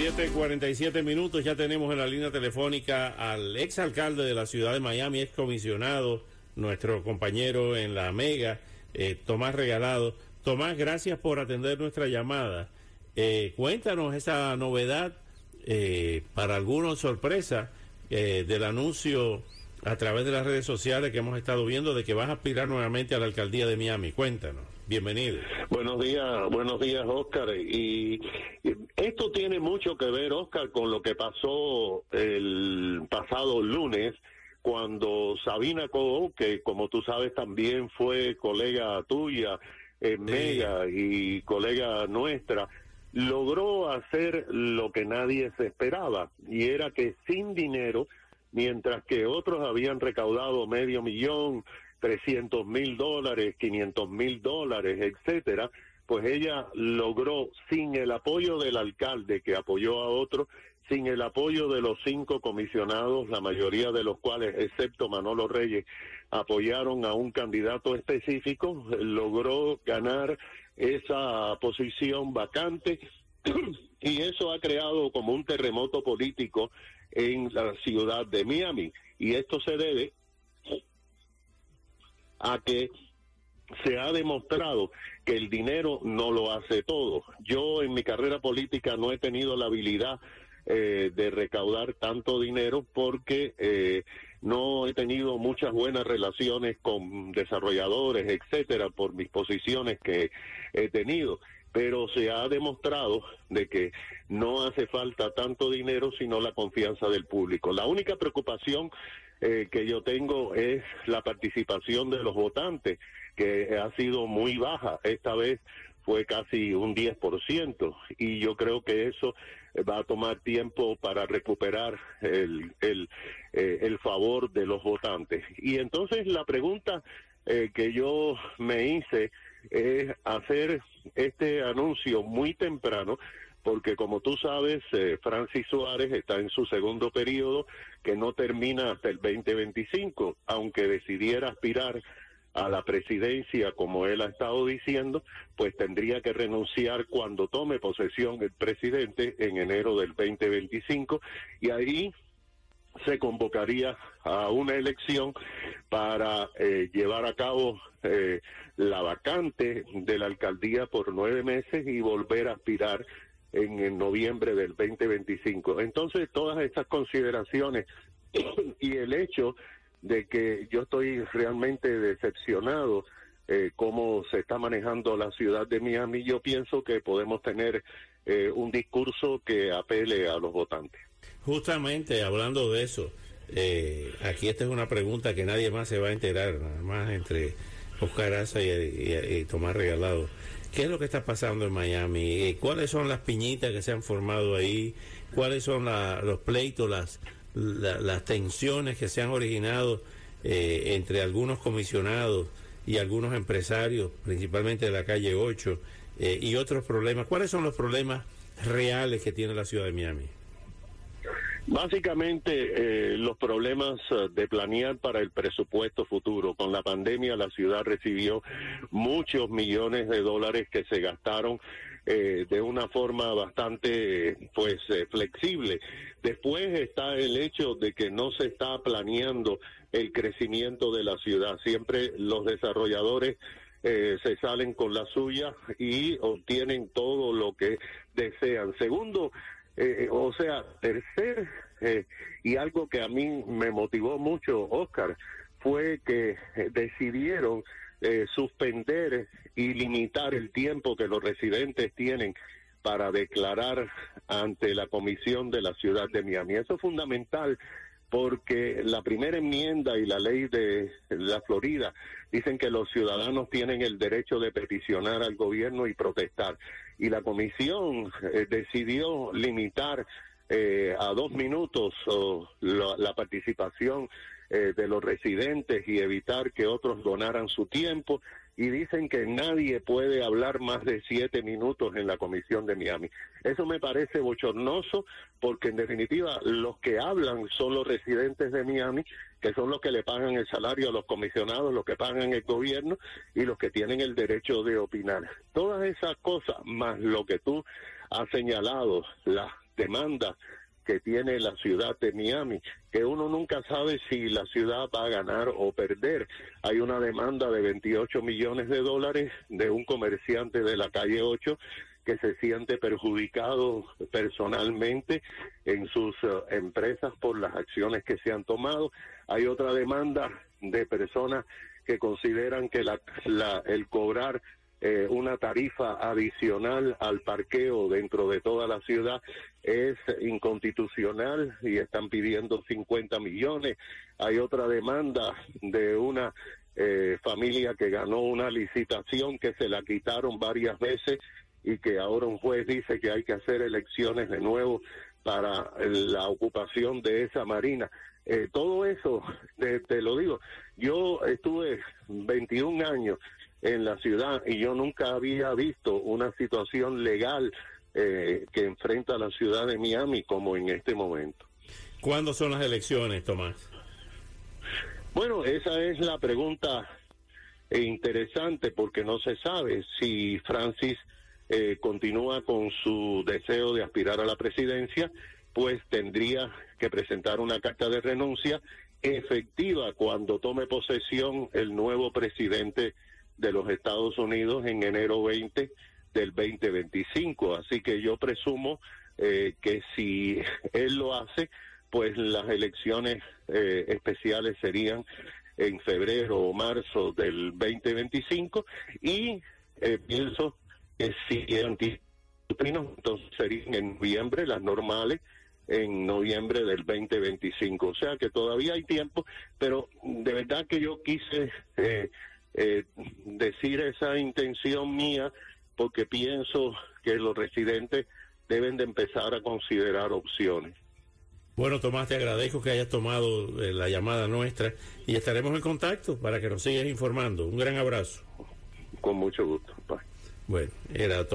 7:47 minutos, ya tenemos en la línea telefónica al exalcalde de la ciudad de Miami, ex comisionado, nuestro compañero en la Mega, eh, Tomás Regalado. Tomás, gracias por atender nuestra llamada. Eh, cuéntanos esa novedad, eh, para algunos sorpresa, del anuncio a través de las redes sociales que hemos estado viendo de que vas a aspirar nuevamente a la alcaldía de Miami. Cuéntanos. Bienvenido. Buenos días, buenos días, Oscar. Y, esto tiene mucho que ver, Oscar, con lo que pasó el pasado lunes cuando Sabina Cobo, que como tú sabes también fue colega tuya en Mega y colega nuestra, logró hacer lo que nadie se esperaba y era que sin dinero, mientras que otros habían recaudado medio millón, 300 mil dólares, 500 mil dólares, etcétera, pues ella logró, sin el apoyo del alcalde que apoyó a otro, sin el apoyo de los cinco comisionados, la mayoría de los cuales, excepto Manolo Reyes, apoyaron a un candidato específico, logró ganar esa posición vacante y eso ha creado como un terremoto político en la ciudad de Miami. Y esto se debe a que se ha demostrado que el dinero no lo hace todo. Yo en mi carrera política no he tenido la habilidad eh, de recaudar tanto dinero porque eh, no he tenido muchas buenas relaciones con desarrolladores, etcétera, por mis posiciones que he tenido. Pero se ha demostrado de que no hace falta tanto dinero sino la confianza del público. La única preocupación eh, que yo tengo es la participación de los votantes, que ha sido muy baja. Esta vez fue casi un 10% y yo creo que eso va a tomar tiempo para recuperar el, el, eh, el favor de los votantes. Y entonces la pregunta eh, que yo me hice es hacer este anuncio muy temprano porque como tú sabes, eh, Francis Suárez está en su segundo periodo que no termina hasta el 2025, aunque decidiera aspirar a la presidencia, como él ha estado diciendo, pues tendría que renunciar cuando tome posesión el presidente en enero del 2025 y ahí se convocaría a una elección para eh, llevar a cabo eh, la vacante de la alcaldía por nueve meses y volver a aspirar en, noviembre del 2025. Entonces, todas estas consideraciones y el hecho de que yo estoy realmente decepcionado eh, cómo se está manejando la ciudad de Miami, yo pienso que podemos tener eh, un discurso que apele a los votantes. Justamente hablando de eso, eh, aquí esta es una pregunta que nadie más se va a enterar, nada más entre Oscar Asa y Tomás Regalado. ¿Qué es lo que está pasando en Miami? Eh, ¿Cuáles son las piñitas que se han formado ahí? ¿Cuáles son los pleitos, las, las tensiones que se han originado eh, entre algunos comisionados y algunos empresarios, principalmente de la calle 8, eh, y otros problemas? ¿Cuáles son los problemas reales que tiene la ciudad de Miami? Básicamente, eh, los problemas eh, de planear para el presupuesto futuro. Con la pandemia, la ciudad recibió muchos millones de dólares que se gastaron eh, de una forma bastante, pues, flexible. Después está el hecho de que no se está planeando el crecimiento de la ciudad. Siempre los desarrolladores se salen con la suya y obtienen todo lo que desean. Segundo, eh, o sea, tercer, eh, y algo que a mí me motivó mucho, Oscar, fue que eh, decidieron suspender y limitar el tiempo que los residentes tienen para declarar ante la comisión de la ciudad de Miami. Eso es fundamental porque la primera enmienda y la ley de la Florida dicen que los ciudadanos tienen el derecho de peticionar al gobierno y protestar. Y la comisión eh, decidió limitar eh, a dos minutos la, participación eh, de los residentes y evitar que otros donaran su tiempo y dicen que nadie puede hablar más de siete minutos en la comisión de Miami. Eso me parece bochornoso porque en definitiva los que hablan son los residentes de Miami, que son los que le pagan el salario a los comisionados, los que pagan el gobierno y los que tienen el derecho de opinar. Todas esas cosas, más lo que tú has señalado, las demandas que tiene la ciudad de Miami, que uno nunca sabe si la ciudad va a ganar o perder. Hay una demanda de 28 millones de dólares de un comerciante de la calle 8 que se siente perjudicado personalmente en sus eh, empresas por las acciones que se han tomado. Hay otra demanda de personas que consideran que la, el cobrar eh, una tarifa adicional al parqueo dentro de toda la ciudad es inconstitucional y están pidiendo 50 millones. Hay otra demanda de una eh, familia que ganó una licitación que se la quitaron varias veces y que ahora un juez dice que hay que hacer elecciones de nuevo para la ocupación de esa marina. Eh, todo eso, te lo digo, yo estuve 21 años en la ciudad y yo nunca había visto una situación legal eh, que enfrenta la ciudad de Miami como en este momento. ¿Cuándo son las elecciones, Tomás? Bueno, esa es la pregunta interesante porque no se sabe si Francis eh, continúa con su deseo de aspirar a la presidencia, pues tendría que presentar una carta de renuncia efectiva cuando tome posesión el nuevo presidente de los Estados Unidos en enero 20 del 2025. Así que yo presumo eh, que si él lo hace, pues las elecciones eh, especiales serían en febrero o marzo del 2025 y eh, pienso que si entonces serían en noviembre las normales en noviembre del 2025. O sea que todavía hay tiempo, pero de verdad que yo quise eh, eh, decir esa intención mía porque pienso que los residentes deben de empezar a considerar opciones. Bueno, Tomás, te agradezco que hayas tomado eh, la llamada nuestra y estaremos en contacto para que nos sigas informando. Un gran abrazo. Con mucho gusto. Bueno, era